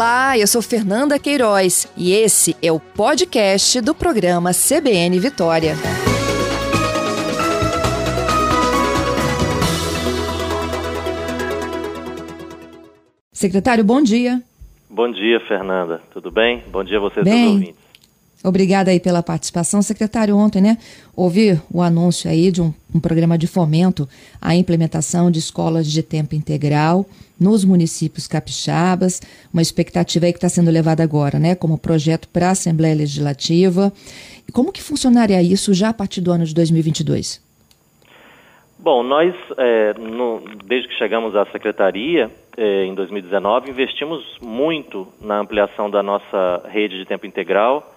Olá, eu sou Fernanda Queiroz e esse é o podcast do programa CBN Vitória. Secretário, bom dia. Bom dia, Fernanda. Tudo bem? Bom dia a vocês, bem. ouvintes. Obrigada aí pela participação. Secretário, ontem, né, houve o anúncio aí de um, um, programa de fomento à implementação de escolas de tempo integral nos municípios capixabas, uma expectativa aí que está sendo levada agora, né, como projeto para a Assembleia Legislativa. E como que funcionaria isso já a partir do ano de 2022? Bom, nós, é, no, desde que chegamos à Secretaria, é, em 2019, investimos muito na ampliação da nossa rede de tempo integral,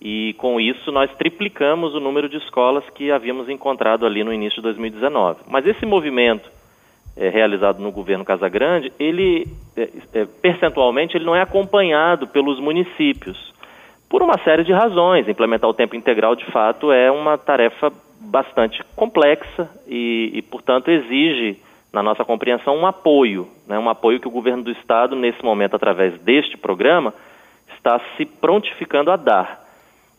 e com isso nós triplicamos o número de escolas que havíamos encontrado ali no início de 2019. Mas esse movimento é, realizado no governo Casagrande, ele é, percentualmente ele não é acompanhado pelos municípios por uma série de razões. Implementar o tempo integral de fato é uma tarefa bastante complexa e, e portanto exige na nossa compreensão um apoio, né, um apoio que o governo do estado nesse momento através deste programa está se prontificando a dar.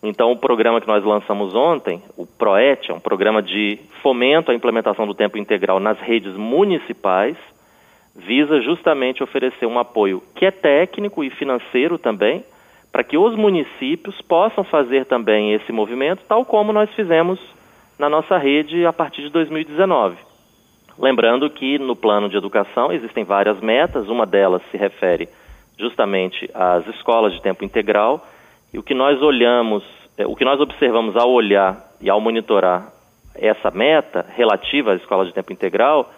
Então, o programa que nós lançamos ontem, o PROET, é um programa de fomento à implementação do tempo integral nas redes municipais, visa justamente oferecer um apoio que é técnico e financeiro também, para que os municípios possam fazer também esse movimento, tal como nós fizemos na nossa rede a partir de 2019. Lembrando que no plano de educação existem várias metas, uma delas se refere justamente às escolas de tempo integral e o que nós olhamos, é, o que nós observamos ao olhar e ao monitorar essa meta relativa às escolas de tempo integral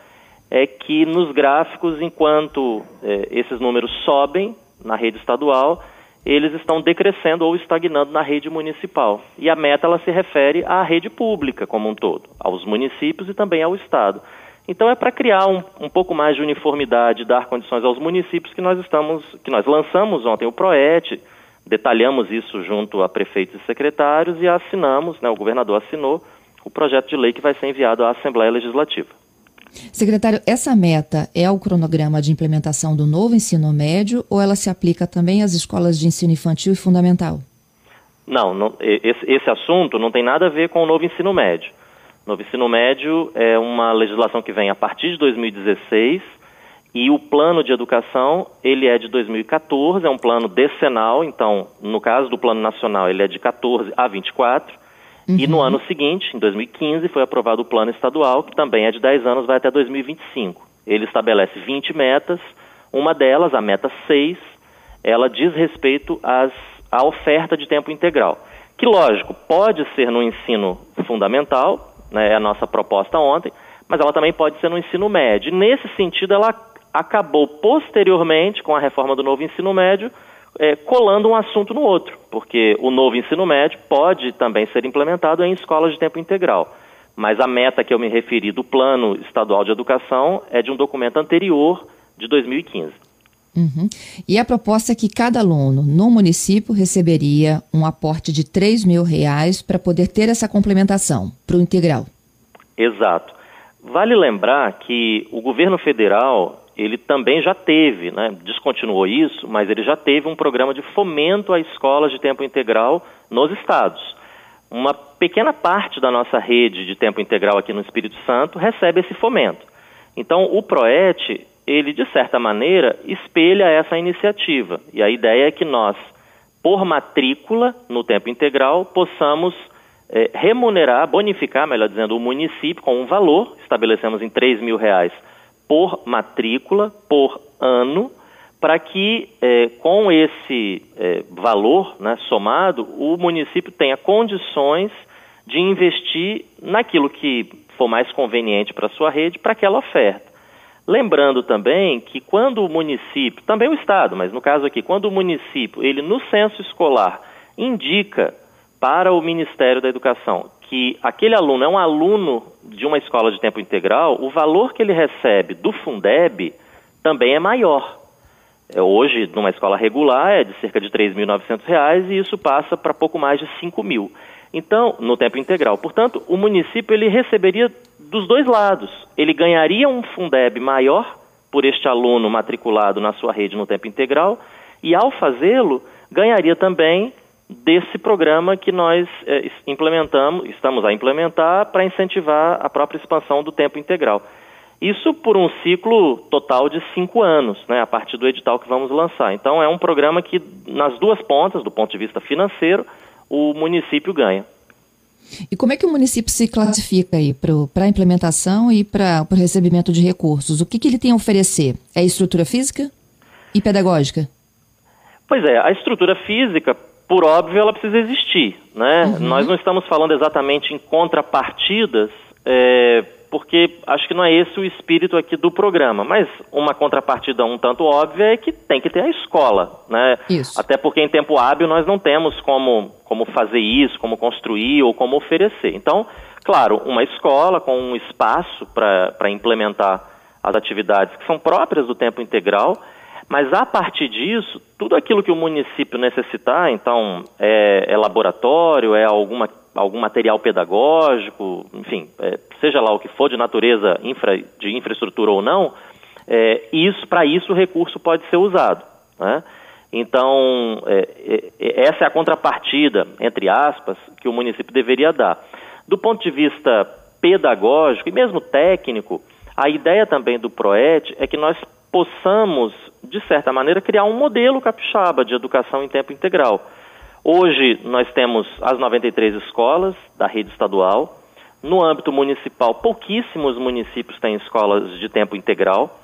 é que nos gráficos, enquanto é, esses números sobem na rede estadual, eles estão decrescendo ou estagnando na rede municipal. E a meta ela se refere à rede pública como um todo, aos municípios e também ao Estado. Então é para criar um, um, pouco mais de uniformidade, dar condições aos municípios que nós estamos, que nós lançamos ontem o PROET, Detalhamos isso junto a prefeitos e secretários e assinamos, né, o governador assinou o projeto de lei que vai ser enviado à Assembleia Legislativa. Secretário, essa meta é o cronograma de implementação do novo ensino médio ou ela se aplica também às escolas de ensino infantil e fundamental? Não, não esse, esse, assunto não tem nada a ver com o novo ensino médio. O novo ensino médio é uma legislação que vem a partir de 2016 e o plano de educação, ele é de 2014, é um plano decenal, então, no caso do plano nacional, ele é de 14 a 24. Uhum. E no uhum. ano seguinte, em 2015, foi aprovado o plano estadual, que também é de 10 anos, vai até 2025. Ele estabelece 20 metas, uma delas, a meta 6, ela diz respeito às, à oferta de tempo integral. Que, lógico, pode ser no ensino fundamental, né, é a nossa proposta ontem, mas ela também pode ser no ensino médio. Nesse sentido, ela acabou posteriormente, com a reforma do novo ensino médio, é, colando um assunto no outro, porque o novo ensino médio pode também ser implementado em escolas de tempo integral. Mas a meta que eu me referi do Plano Estadual de Educação é de um documento anterior, de 2015. Uhum. E a proposta é que cada aluno no município receberia um aporte de 3 mil reais para poder ter essa complementação para o integral. Exato. Vale lembrar que o governo federal ele também já teve, né, descontinuou isso, mas ele já teve um programa de fomento a escolas de tempo integral nos estados. Uma pequena parte da nossa rede de tempo integral aqui no Espírito Santo recebe esse fomento. Então, o PROET, ele de certa maneira espelha essa iniciativa. E a ideia é que nós, por matrícula no tempo integral, possamos é, remunerar, bonificar, melhor dizendo, o município com um valor, estabelecemos em 3 mil reais por matrícula, por ano, para que é, com esse é, valor né, somado, o município tenha condições de investir naquilo que for mais conveniente para a sua rede, para aquela oferta. Lembrando também que quando o município, também o Estado, mas no caso aqui, quando o município, ele no censo escolar, indica para o Ministério da Educação que aquele aluno é um aluno de uma escola de tempo integral, o valor que ele recebe do Fundeb também é maior. É, hoje, numa escola regular, é de cerca de R$ 3.900 e isso passa para pouco mais de R$ mil. Então, no tempo integral. Portanto, o município ele receberia dos dois lados. Ele ganharia um Fundeb maior por este aluno matriculado na sua rede no tempo integral E ao fazê-lo, ganharia também desse programa que nós é, implementamos, estamos a implementar para incentivar a própria expansão do tempo integral. Isso por um ciclo total de cinco anos, né, a partir do edital que vamos lançar. Então, é um programa que, nas duas pontas, do ponto de vista financeiro, o município ganha. E como é que o município se classifica aí para a implementação e para o recebimento de recursos? O que, que ele tem a oferecer? É estrutura física e pedagógica? Pois é, a estrutura física, por óbvio, ela precisa existir. Né? Uhum. Nós não estamos falando exatamente em contrapartidas, é, porque acho que não é esse o espírito aqui do programa. Mas uma contrapartida um tanto óbvia é que tem que ter a escola. Né? Isso. Até porque em tempo hábil nós não temos como, como fazer isso, como construir ou como oferecer. Então, claro, uma escola com um espaço para implementar as atividades que são próprias do tempo integral mas a partir disso, tudo aquilo que o município necessitar, então é, é laboratório, é alguma, algum material pedagógico, enfim, é, seja lá o que for de natureza infra, de infraestrutura ou não, é, isso para isso o recurso pode ser usado. Né? Então, é, é, é, essa é a contrapartida, entre aspas, que o município deveria dar. Do ponto de vista pedagógico e mesmo técnico, a ideia também do PROET é que nós possamos, de certa maneira, criar um modelo capixaba de educação em tempo integral. Hoje nós temos as 93 escolas da rede estadual. No âmbito municipal, pouquíssimos municípios têm escolas de tempo integral.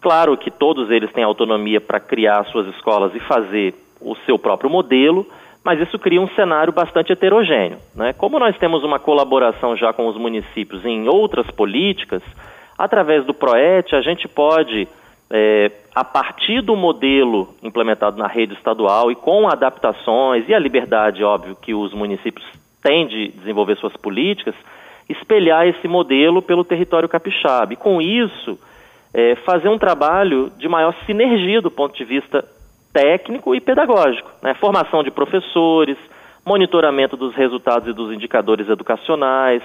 Claro que todos eles têm autonomia para criar suas escolas e fazer o seu próprio modelo, mas isso cria um cenário bastante heterogêneo. Né? Como nós temos uma colaboração já com os municípios em outras políticas, através do PROET a gente pode é, a partir do modelo implementado na rede estadual e com adaptações e a liberdade, óbvio, que os municípios têm de desenvolver suas políticas, espelhar esse modelo pelo território capixaba. E com isso, é, fazer um trabalho de maior sinergia do ponto de vista técnico e pedagógico. Né? Formação de professores, monitoramento dos resultados e dos indicadores educacionais,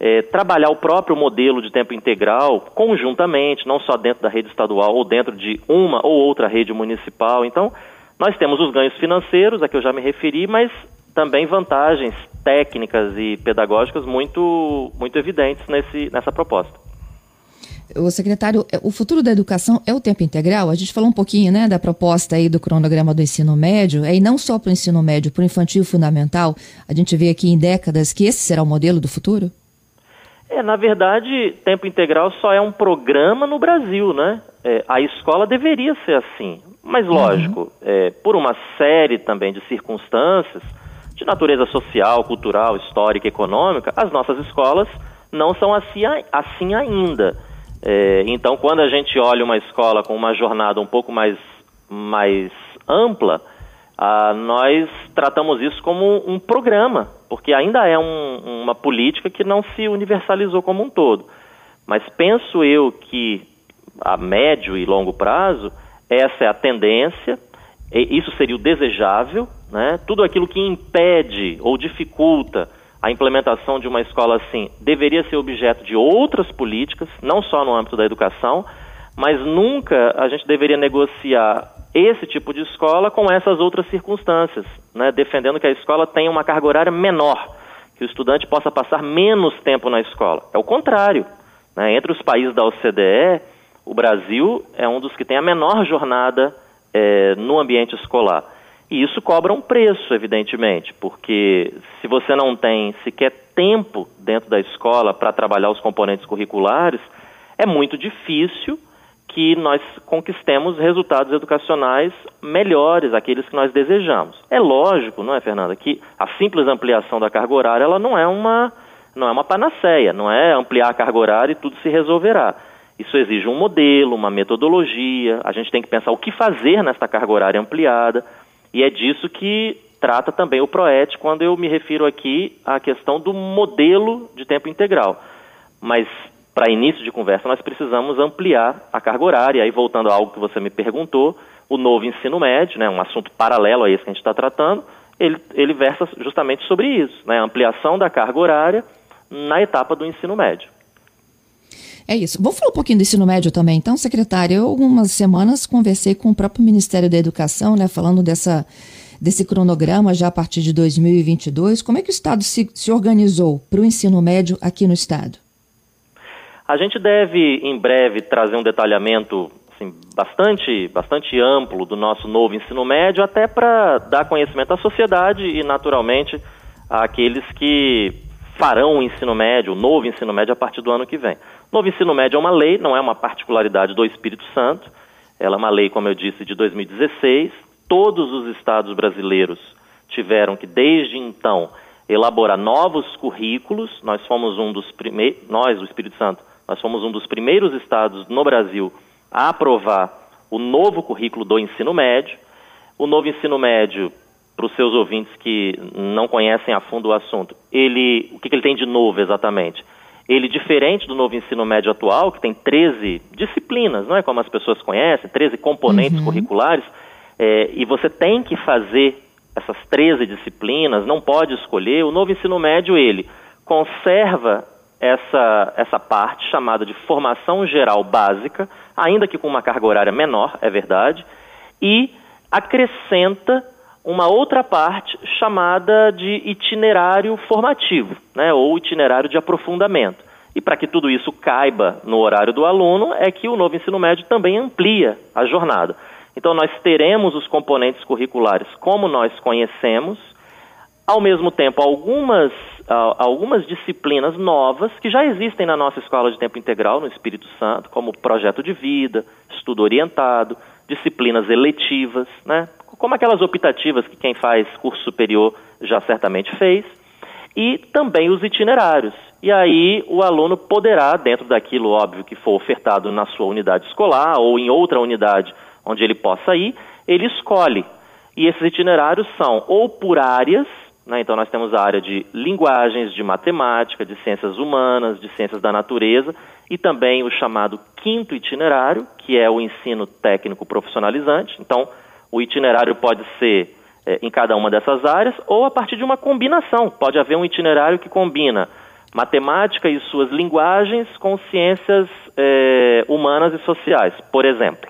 é, trabalhar o próprio modelo de tempo integral conjuntamente, não só dentro da rede estadual ou dentro de uma ou outra rede municipal. Então, nós temos os ganhos financeiros, a que eu já me referi, mas também vantagens técnicas e pedagógicas muito, muito evidentes nesse, nessa proposta. O secretário, é, o futuro da educação é o tempo integral? A gente falou um pouquinho né, da proposta aí do cronograma do ensino médio, e não só para o ensino médio, para o infantil fundamental. A gente vê aqui em décadas que esse será o modelo do futuro? É, na verdade, tempo integral só é um programa no Brasil, né? É, a escola deveria ser assim. Mas, uhum. lógico, uhum. é, por uma série também de circunstâncias, de natureza social, cultural, histórica, econômica, as nossas escolas não são assim, assim ainda. É, então, quando a gente olha uma escola com uma jornada um pouco mais, mais ampla, ah, nós tratamos isso como um programa, porque ainda é um, uma política que não se universalizou como um todo. Mas penso eu que a médio e longo prazo, essa é a tendência, isso seria o desejável, né? tudo aquilo que impede ou dificulta a implementação de uma escola assim deveria ser objeto de outras políticas, não só no âmbito da educação, mas nunca a gente deveria negociar esse tipo de escola com essas outras circunstâncias, né, defendendo que a escola tenha uma carga horária menor, que o estudante possa passar menos tempo na escola. É o contrário. Né, entre os países da OCDE, o Brasil é um dos que tem a menor jornada é, no ambiente escolar. E isso cobra um preço, evidentemente, porque se você não tem sequer tempo dentro da escola para trabalhar os componentes curriculares, é muito difícil que nós conquistemos resultados educacionais melhores, aqueles que nós desejamos. É lógico, não é, Fernanda, que a simples ampliação da carga horária ela não é uma não é uma panaceia, não é ampliar a carga horária e tudo se resolverá. Isso exige um modelo, uma metodologia, a gente tem que pensar o que fazer nesta carga horária ampliada, e é disso que trata também o PROET quando eu me refiro aqui à questão do modelo de tempo integral. Mas para início de conversa, nós precisamos ampliar a carga horária. Aí, voltando a algo que você me perguntou, o novo ensino médio, né, um assunto paralelo a esse que a gente está tratando, ele, ele versa justamente sobre isso, né, ampliação da carga horária na etapa do ensino médio. É isso. Vou falar um pouquinho do ensino médio também. Então, secretária, eu algumas semanas conversei com o próprio Ministério da Educação, né, falando dessa, desse cronograma já a partir de 2022. Como é que o Estado se, se organizou para o ensino médio aqui no Estado? A gente deve, em breve, trazer um detalhamento assim, bastante, bastante amplo do nosso novo ensino médio, até para dar conhecimento à sociedade e, naturalmente, àqueles que farão o ensino médio, o novo ensino médio, a partir do ano que vem. O novo ensino médio é uma lei, não é uma particularidade do Espírito Santo. Ela é uma lei, como eu disse, de 2016. Todos os estados brasileiros tiveram que, desde então, elaborar novos currículos. Nós fomos um dos primeiros, nós, o Espírito Santo, nós fomos um dos primeiros estados no Brasil a aprovar o novo currículo do ensino médio. O novo ensino médio para os seus ouvintes que não conhecem a fundo o assunto, ele, o que, que ele tem de novo exatamente? Ele, diferente do novo ensino médio atual, que tem 13 disciplinas, não é como as pessoas conhecem, 13 componentes uhum. curriculares, é, e você tem que fazer essas 13 disciplinas, não pode escolher. O novo ensino médio, ele conserva essa, essa parte chamada de formação geral básica, ainda que com uma carga horária menor, é verdade, e acrescenta uma outra parte chamada de itinerário formativo, né, ou itinerário de aprofundamento. E para que tudo isso caiba no horário do aluno, é que o novo ensino médio também amplia a jornada. Então, nós teremos os componentes curriculares como nós conhecemos, ao mesmo tempo, algumas, algumas disciplinas novas que já existem na nossa escola de tempo integral no Espírito Santo, como projeto de vida, estudo orientado, disciplinas eletivas, né? como aquelas optativas que quem faz curso superior já certamente fez, e também os itinerários. E aí o aluno poderá, dentro daquilo óbvio que for ofertado na sua unidade escolar ou em outra unidade onde ele possa ir, ele escolhe. E esses itinerários são ou por áreas, né, então nós temos a área de linguagens, de matemática, de ciências humanas, de ciências da natureza, e também o chamado quinto itinerário, que é o ensino técnico profissionalizante. Então, o itinerário pode ser é, em cada uma dessas áreas ou a partir de uma combinação. Pode haver um itinerário que combina matemática e suas linguagens com ciências é, humanas e sociais, por exemplo.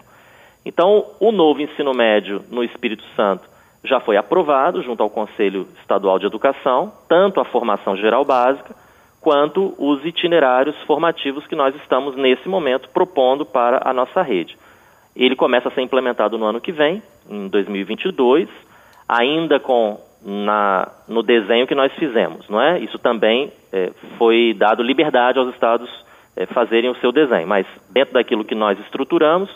Então, o novo ensino médio no Espírito Santo já foi aprovado junto ao Conselho Estadual de Educação, tanto a formação geral básica quanto os itinerários formativos que nós estamos nesse momento propondo para a nossa rede. Ele começa a ser implementado no ano que vem, em 2022, ainda com na, no desenho que nós fizemos, não é? Isso também é, foi dado liberdade aos estados é, fazerem o seu desenho, mas dentro daquilo que nós estruturamos,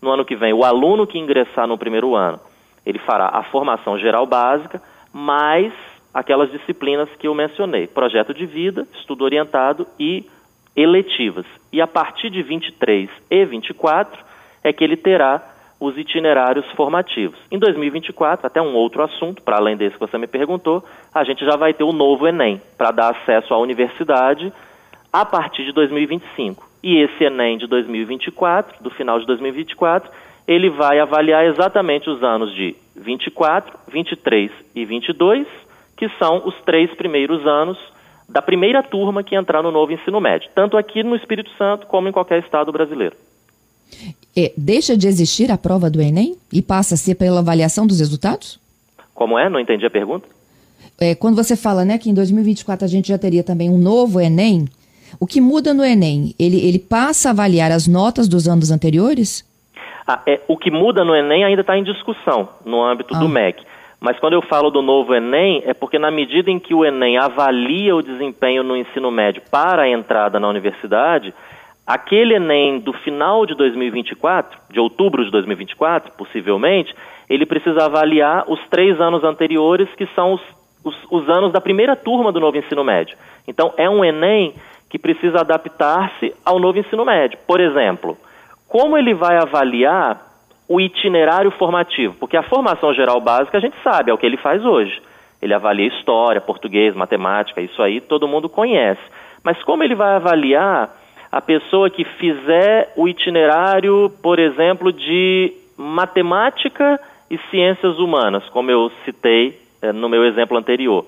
no ano que vem, o aluno que ingressar no primeiro ano, ele fará a formação geral básica, mais aquelas disciplinas que eu mencionei, projeto de vida, estudo orientado e eletivas. E a partir de 23 e 24 é que ele terá os itinerários formativos. Em 2024, até um outro assunto, para além desse que você me perguntou, a gente já vai ter o novo Enem, para dar acesso à universidade a partir de 2025. E esse Enem de 2024, do final de 2024, ele vai avaliar exatamente os anos de 24, 23 e 22, que são os três primeiros anos da primeira turma que entrar no novo ensino médio, tanto aqui no Espírito Santo como em qualquer estado brasileiro. É, deixa de existir a prova do Enem e passa a ser pela avaliação dos resultados? Como é? Não entendi a pergunta. É, quando você fala né, que em 2024 a gente já teria também um novo Enem, o que muda no Enem? Ele, ele passa a avaliar as notas dos anos anteriores? Ah, é, o que muda no Enem ainda está em discussão no âmbito ah. do MEC. Mas quando eu falo do novo Enem, é porque na medida em que o Enem avalia o desempenho no ensino médio para a entrada na universidade, aquele Enem do final de 2024, de outubro de 2024, possivelmente, ele precisa avaliar os três anos anteriores, que são os, os, os anos da primeira turma do novo ensino médio. Então, é um Enem que precisa adaptar-se ao novo ensino médio. Por exemplo, como ele vai avaliar o itinerário formativo? Porque a formação geral básica a gente sabe, é o que ele faz hoje. Ele avalia história, português, matemática, isso aí todo mundo conhece. Mas como ele vai avaliar a pessoa que fizer o itinerário, por exemplo, de matemática e ciências humanas, como eu citei é, no meu exemplo anterior.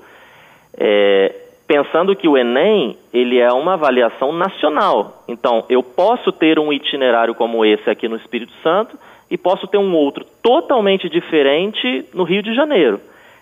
É, pensando que o Enem ele é uma avaliação nacional. Então, eu posso ter um itinerário como esse aqui no Espírito Santo e posso ter um outro totalmente diferente no Rio de Janeiro.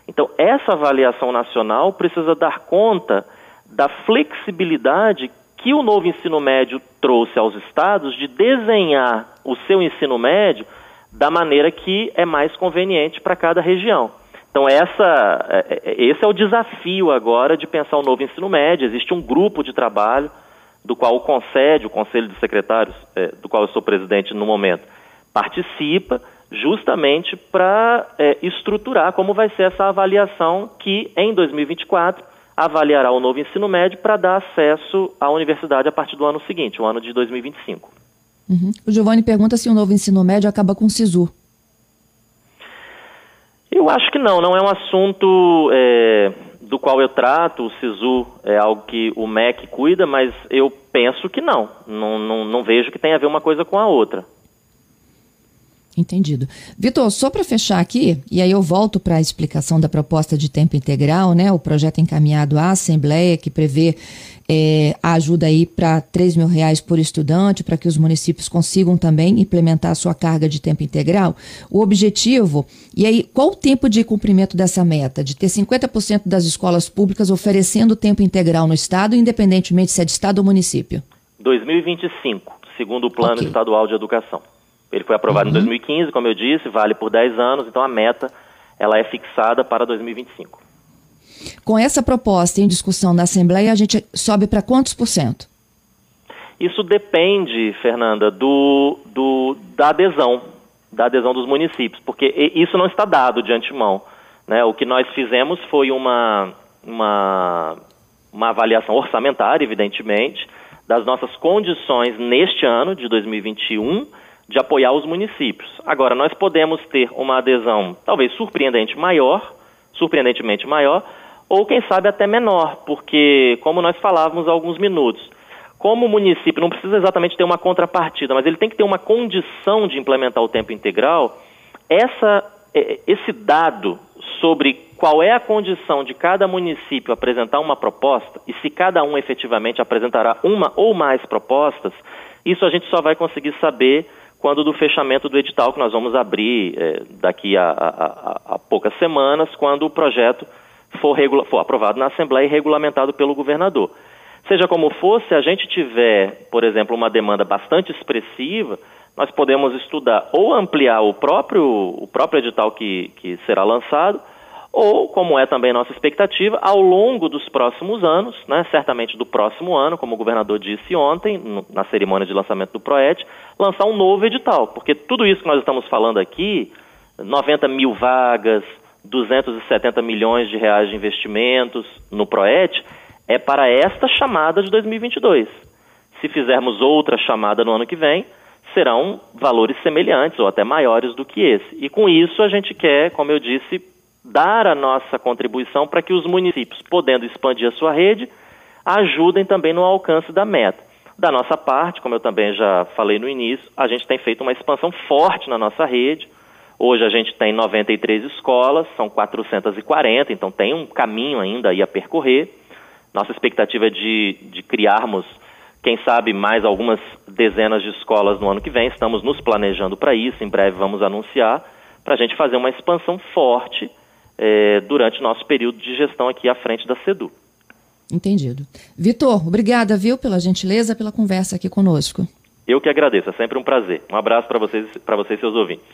Então, essa avaliação nacional precisa dar conta da flexibilidade que o novo ensino médio trouxe aos estados de desenhar o seu ensino médio da maneira que é mais conveniente para cada região. Então, essa, é, é, esse é o desafio agora de pensar o novo ensino médio. Existe um grupo de trabalho do qual o CONSED, o Conselho de Secretários, é, do qual eu sou presidente no momento, participa justamente para é, estruturar como vai ser essa avaliação que, em 2024, avaliará o novo ensino médio para dar acesso à universidade a partir do ano seguinte, o ano de 2025. Uhum. O Giovanni pergunta se o novo ensino médio acaba com o SISU. Eu acho que não, não é um assunto é, do qual eu trato, o SISU é algo que o MEC cuida, mas eu penso que não. Não, não, não vejo que tenha a ver uma coisa com a outra. Entendido. Vitor, só para fechar aqui, e aí eu volto para a explicação da proposta de tempo integral, né? O projeto encaminhado à Assembleia, que prevê é, a ajuda aí para 3 mil reais por estudante, para que os municípios consigam também implementar a sua carga de tempo integral. O objetivo, e aí, qual o tempo de cumprimento dessa meta? De ter 50% das escolas públicas oferecendo tempo integral no Estado, independentemente se é de Estado ou município? 2025, segundo o Plano okay. Estadual de Educação. Ele foi aprovado uhum. em 2015, como eu disse, vale por 10 anos, então a meta ela é fixada para 2025. Com essa proposta em discussão na Assembleia, a gente sobe para quantos por cento? Isso depende, Fernanda, do, do, da adesão, da adesão dos municípios, porque isso não está dado de antemão. Né? O que nós fizemos foi uma, uma, uma avaliação orçamentária, evidentemente, das nossas condições neste ano de 2021 de apoiar os municípios. Agora, nós podemos ter uma adesão talvez surpreendente maior, surpreendentemente maior, ou quem sabe até menor, porque, como nós falávamos há alguns minutos, como o município não precisa exatamente ter uma contrapartida, mas ele tem que ter uma condição de implementar o tempo integral, essa, é, esse dado sobre qual é a condição de cada município apresentar uma proposta e se cada um efetivamente apresentará uma ou mais propostas, isso a gente só vai conseguir saber quando do fechamento do edital que nós vamos abrir é, daqui a, a, a, poucas semanas, quando o projeto for, for aprovado na Assembleia e regulamentado pelo governador. Seja como for, se a gente tiver, por exemplo, uma demanda bastante expressiva, nós podemos estudar ou ampliar o próprio, o próprio edital que, que será lançado, ou, como é também nossa expectativa, ao longo dos próximos anos, né, certamente do próximo ano, como o governador disse ontem, na cerimônia de lançamento do PROET, lançar um novo edital, porque tudo isso que nós estamos falando aqui, 90 mil vagas, 270 milhões de reais de investimentos no PROET, é para esta chamada de 2022. Se fizermos outra chamada no ano que vem, serão valores semelhantes ou até maiores do que esse. E com isso a gente quer, como eu disse, dar a nossa contribuição para que os municípios, podendo expandir a sua rede, ajudem também no alcance da meta. Da nossa parte, como eu também já falei no início, a gente tem feito uma expansão forte na nossa rede. Hoje a gente tem 93 escolas, são 440, então tem um caminho ainda a percorrer. Nossa expectativa é de, de criarmos, quem sabe, mais algumas dezenas de escolas no ano que vem. Estamos nos planejando para isso, em breve vamos anunciar, para a gente fazer uma expansão forte é, durante nosso período de gestão aqui à frente da SEDU. Entendido. Vitor, obrigada, viu, pela gentileza, pela conversa aqui conosco. Eu que agradeço, é sempre um prazer. Um abraço para vocês, para vocês e seus ouvintes.